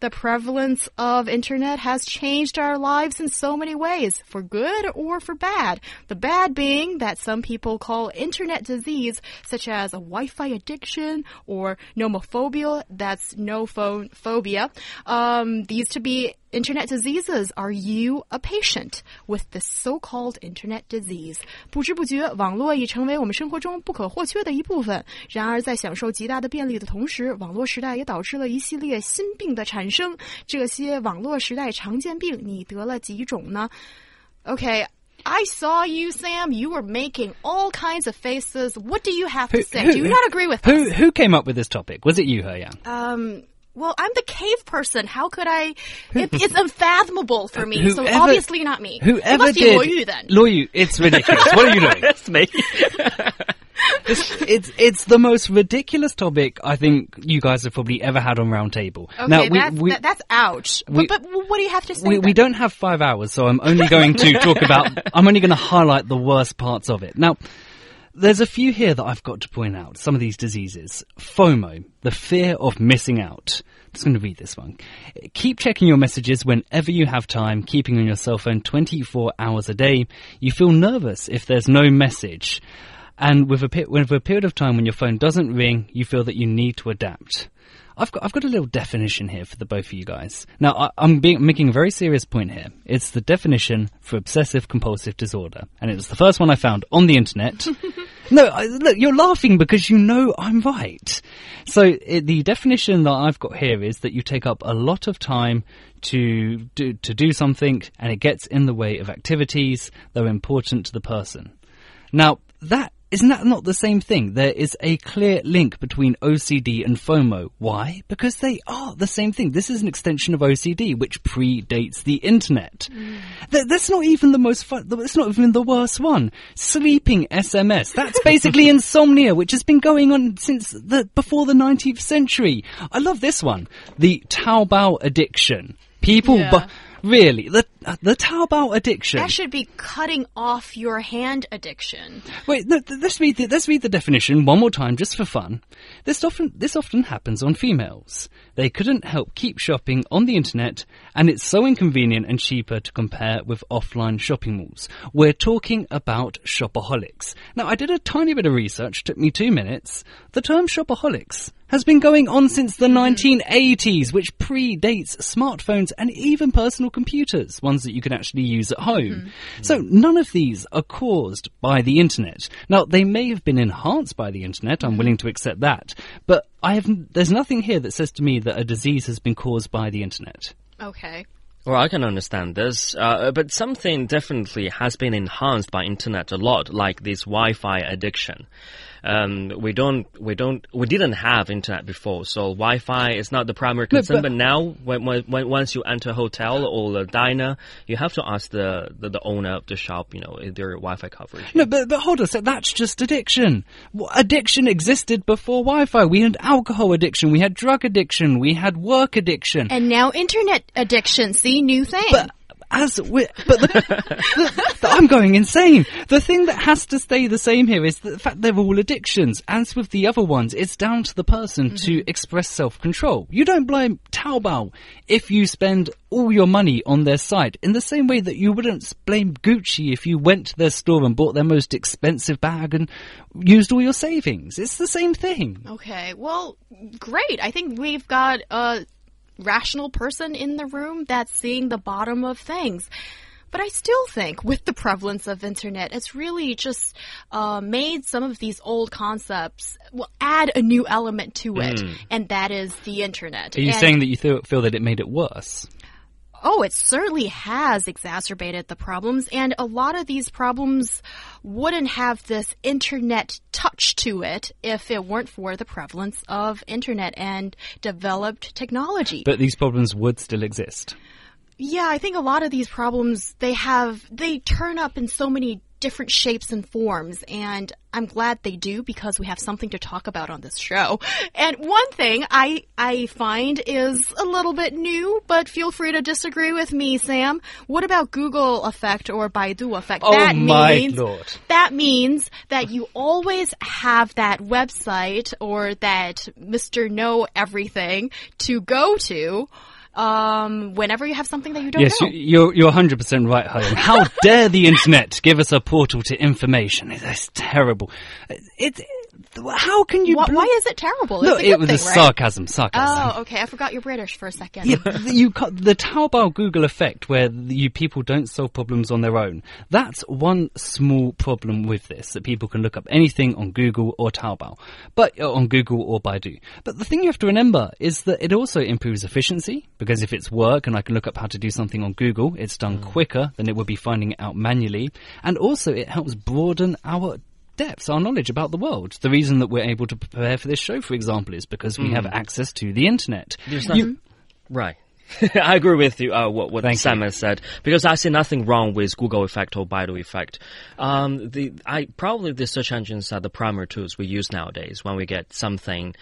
The prevalence of internet has changed our lives in so many ways, for good or for bad. The bad being that some people call internet disease, such as a Wi-Fi addiction or nomophobia, that's no phone phobia, um, these to be internet diseases. Are you a patient with this so-called internet disease? 不知不觉，网络已成为我们生活中不可或缺的一部分。然而，在享受极大的便利的同时，网络时代也导致了一系列新病的产生。 这些网络时代常见病，你得了几种呢？Okay. I saw you, Sam. You were making all kinds of faces. What do you have to say? who- do you not agree with Who this? who came up with this topic? Was it you, He Yang? Um, well, I'm the cave person. How could I? It, it's unfathomable for me. so Whoever- obviously not me. It Whoever must be did Luo Yu then. Luo Yu, it's ridiculous. what are you doing? That's me. It's, it's it's the most ridiculous topic I think you guys have probably ever had on Roundtable. Okay, now we, that's, we, that, that's ouch. we- but, but what do you have to say? We, we don't have five hours, so I'm only going to talk about. I'm only going to highlight the worst parts of it. Now, there's a few here that I've got to point out. Some of these diseases, FOMO, the fear of missing out. I'm just going to read this one. Keep checking your messages whenever you have time, keeping on your cell phone 24 hours a day. You feel nervous if there's no message. And with a, with a period of time when your phone doesn't ring, you feel that you need to adapt. I've got, I've got a little definition here for the both of you guys. Now, I, I'm being, making a very serious point here. It's the definition for obsessive compulsive disorder. And it was the first one I found on the internet. no, I, look, you're laughing because you know I'm right. So it, the definition that I've got here is that you take up a lot of time to do, to do something and it gets in the way of activities that are important to the person. Now, that isn't that not the same thing? There is a clear link between OCD and FOMO. Why? Because they are the same thing. This is an extension of OCD, which predates the internet. Mm. Th- that's not even the most fun. That's not even the worst one. Sleeping SMS. That's basically insomnia, which has been going on since the before the 19th century. I love this one. The Taobao addiction. People, Yeah. really, the Uh, the Taobao addiction. That should be cutting off your hand addiction. Wait, no, th- let's read the, let's read the definition one more time, just for fun. This often this often happens on females. They couldn't help keep shopping on the internet, and it's so inconvenient and cheaper to compare with offline shopping malls. We're talking about shopaholics. Now, I did a tiny bit of research. Took me two minutes. The term shopaholics has been going on since the hmm. 1980s, which predates smartphones and even personal computers, ones that you can actually use at home. So none of these are caused by the internet. Now, they may have been enhanced by the internet, I'm willing to accept that, but I have, there's nothing here that says to me that a disease has been caused by the internet. Okay. Well, I can understand this, uh, but something definitely has been enhanced by internet a lot, like this Wi-Fi addiction. Um, we don't, we don't, we didn't have internet before, so Wi-Fi is not the primary No, concern. but- but, now, when, when, when once you enter a hotel or a diner, you have to ask the, the, the owner of the shop, you know, is there Wi-Fi coverage? No, but, but hold on a sec, that's just addiction. Addiction existed before Wi-Fi. We had alcohol addiction, we had drug addiction, we had work addiction. And now internet addiction. See, new thing. But as we but the, the, the- I'm going insane. The thing that has to stay the same here is the fact they're all addictions. As with the other ones, it's down to the person to mm-hmm. express self-control. You don't blame Taobao if you spend all your money on their site in the same way that you wouldn't blame Gucci if you went to their store and bought their most expensive bag and used all your savings. It's the same thing. Okay, well, great. I think we've got a rational person in the room that's seeing the bottom of things. But I still think with the prevalence of internet, it's really just uh, made some of these old concepts well add a new element to it, and that is the internet. Are you And- saying that you th- feel that it made it worse? Oh, it certainly has exacerbated the problems, and a lot of these problems wouldn't have this internet touch to it if it weren't for the prevalence of internet and developed technology. But these problems would still exist. yeah, I think a lot of these problems they have they turn up in so many different shapes and forms. And I'm glad they do because we have something to talk about on this show. And one thing I, I find is a little bit new, but feel free to disagree with me, Sam. What about Google effect or Baidu effect? Oh that my means, lord. That means that you always have that website or that Mr. Know Everything to go to um, whenever you have something that you don't Yes, know. you, you're you're 100% right, Hyun. How dare the internet give us a portal to information? It's terrible. It how can you Why, bl- why is it terrible? No, it's a it was thing, a right? sarcasm, sarcasm. Oh, okay. I forgot you're British for a second. Yeah, you ca- the Taobao Google effect, where you people don't solve problems on their own. That's one small problem with this that people can look up anything on Google or Taobao, but uh, on Google or Baidu. But the thing you have to remember is that it also improves efficiency because if it's work and I can look up how to do something on Google, it's done quicker than it would be finding it out manually, and also it helps broaden our depths, our knowledge about the world. The reason that we're able to prepare for this show, for example, is because we hmm. have access to the internet. There's nothing, right. I agree with you. Uh, what what Thank Sam you. has said because I see nothing wrong with Google effect or Baidu effect. Um, the I probably the search engines are the primary tools we use nowadays when we get something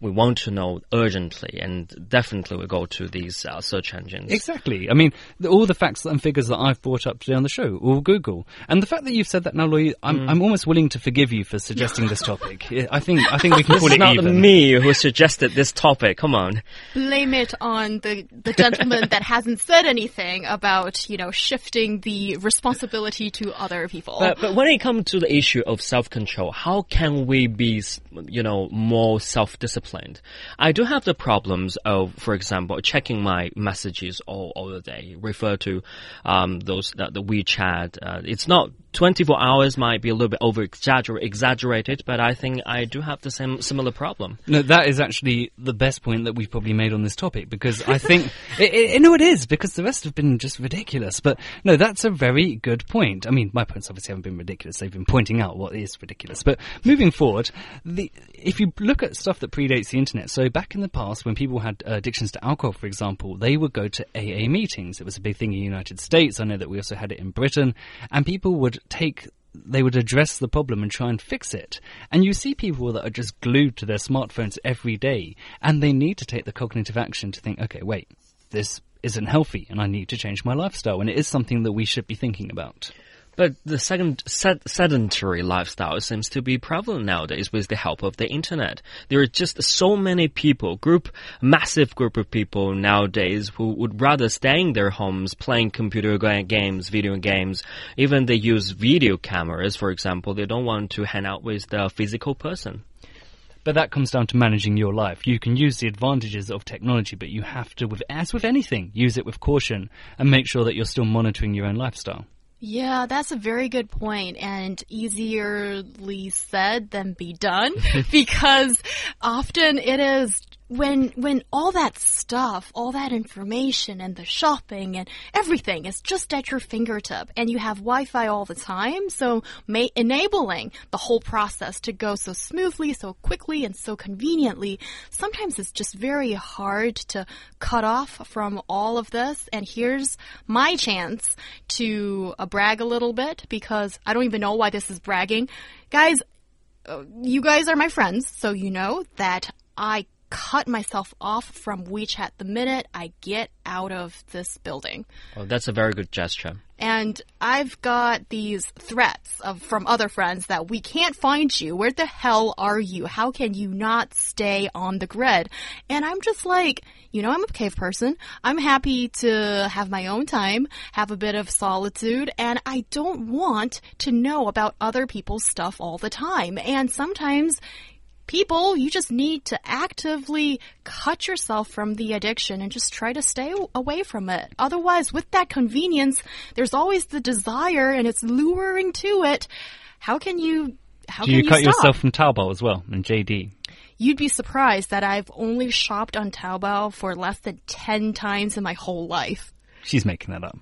we want to know urgently, and definitely we go to these uh, search engines. Exactly. I mean, the, all the facts and figures that I've brought up today on the show, all Google. And the fact that you've said that now, Lloyd, I'm, Mm. I'm almost willing to forgive you for suggesting this topic. I think I think we can This call is it not even. me who suggested this topic. Come on. Blame it on the the gentleman that hasn't said anything about you know shifting the responsibility to other people. But, but when it comes to the issue of self-control, how can we be, you know, more self-disciplined? I do have the problems of, for example, checking my messages all, all the day. Refer to um, those the, the WeChat. Uh, it's not 24 hours. Might be a little bit over exaggerated, but I think I do have the same similar problem. No, that is actually the best point that we've probably made on this topic because I think, it, it, no, it is because the rest have been just ridiculous. But no, that's a very good point. I mean, my points obviously haven't been ridiculous; they've been pointing out what is ridiculous. But moving forward, the if you look at stuff that predates the internet, so back in the past when people had addictions to alcohol, for example, they would go to AA meetings. It was a big thing in the United States. I know that we also had it in Britain, and people would take they would address the problem and try and fix it. And you see people that are just glued to their smartphones every day, and they need to take the cognitive action to think, okay, wait, this isn't healthy, and I need to change my lifestyle. And it is something that we should be thinking about. But the second sed- sedentary lifestyle seems to be prevalent nowadays with the help of the internet. There are just so many people, group, massive group of people nowadays who would rather stay in their homes playing computer games, video games. Even they use video cameras, for example. They don't want to hang out with the physical person. But that comes down to managing your life. You can use the advantages of technology, but you have to, with, as with anything, use it with caution and make sure that you're still monitoring your own lifestyle. Yeah, that's a very good point and easierly said than be done because often it is when when all that stuff, all that information and the shopping and everything is just at your fingertip and you have Wi-Fi all the time, so enabling the whole process to go so smoothly, so quickly and so conveniently, sometimes it's just very hard to cut off from all of this and here's my chance to uh, brag a little bit because I don't even know why this is bragging. Guys, uh, you guys are my friends, so you know that I cut myself off from WeChat the minute I get out of this building. Oh, that's a very good gesture. And I've got these threats of, from other friends that we can't find you. Where the hell are you? How can you not stay on the grid? And I'm just like, you know, I'm a cave person. I'm happy to have my own time, have a bit of solitude, and I don't want to know about other people's stuff all the time. And sometimes people, you just need to actively cut yourself from the addiction and just try to stay away from it. Otherwise, with that convenience, there's always the desire and it's luring to it. How can you, how Do can you you cut stop? yourself from Taobao as well and JD? You'd be surprised that I've only shopped on Taobao for less than 10 times in my whole life. She's making that up.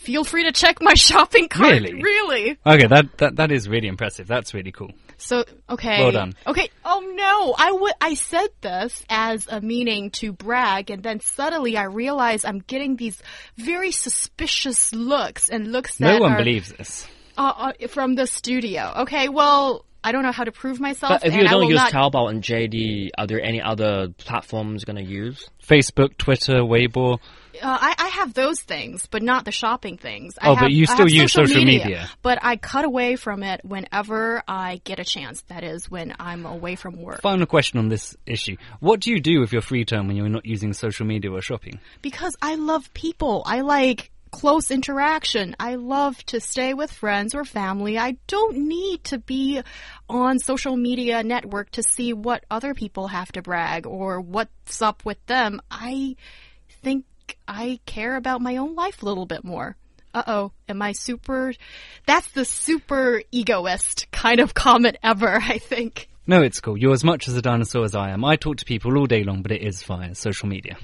Feel free to check my shopping cart. Really? Really? Okay, that, that that is really impressive. That's really cool. So okay. Well done. Okay. Oh no, I would. I said this as a meaning to brag, and then suddenly I realize I'm getting these very suspicious looks and looks that No one are. believes this. Uh, uh, from the studio. Okay, well, I don't know how to prove myself. But if you don't use not Taobao and JD, are there any other platforms you're gonna use? Facebook, Twitter, Weibo. Uh, I, I have those things, but not the shopping things. I Oh, but you still use social media. But I cut away from it whenever I get a chance. That is when I'm away from work. Final question on this issue. What do you do with your free time when you're not using social media or shopping? Because I love people. I like close interaction. I love to stay with friends or family. I don't need to be on social media network to see what other people have to brag or what's up with them. I think I care about my own life a little bit more. Uh oh, am I super? That's the super egoist kind of comment ever, I think. No, it's cool. You're as much as a dinosaur as I am. I talk to people all day long, but it is via social media.